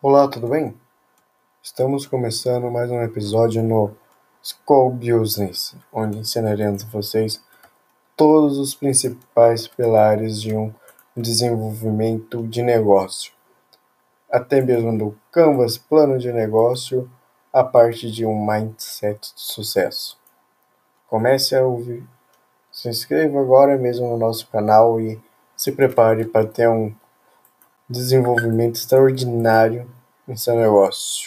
Olá, tudo bem? Estamos começando mais um episódio no School Business, onde ensinaremos a vocês todos os principais pilares de um desenvolvimento de negócio, até mesmo do Canvas plano de negócio, a parte de um mindset de sucesso. Comece a ouvir, se inscreva agora mesmo no nosso canal e se prepare para ter um desenvolvimento extraordinário em seu negócio.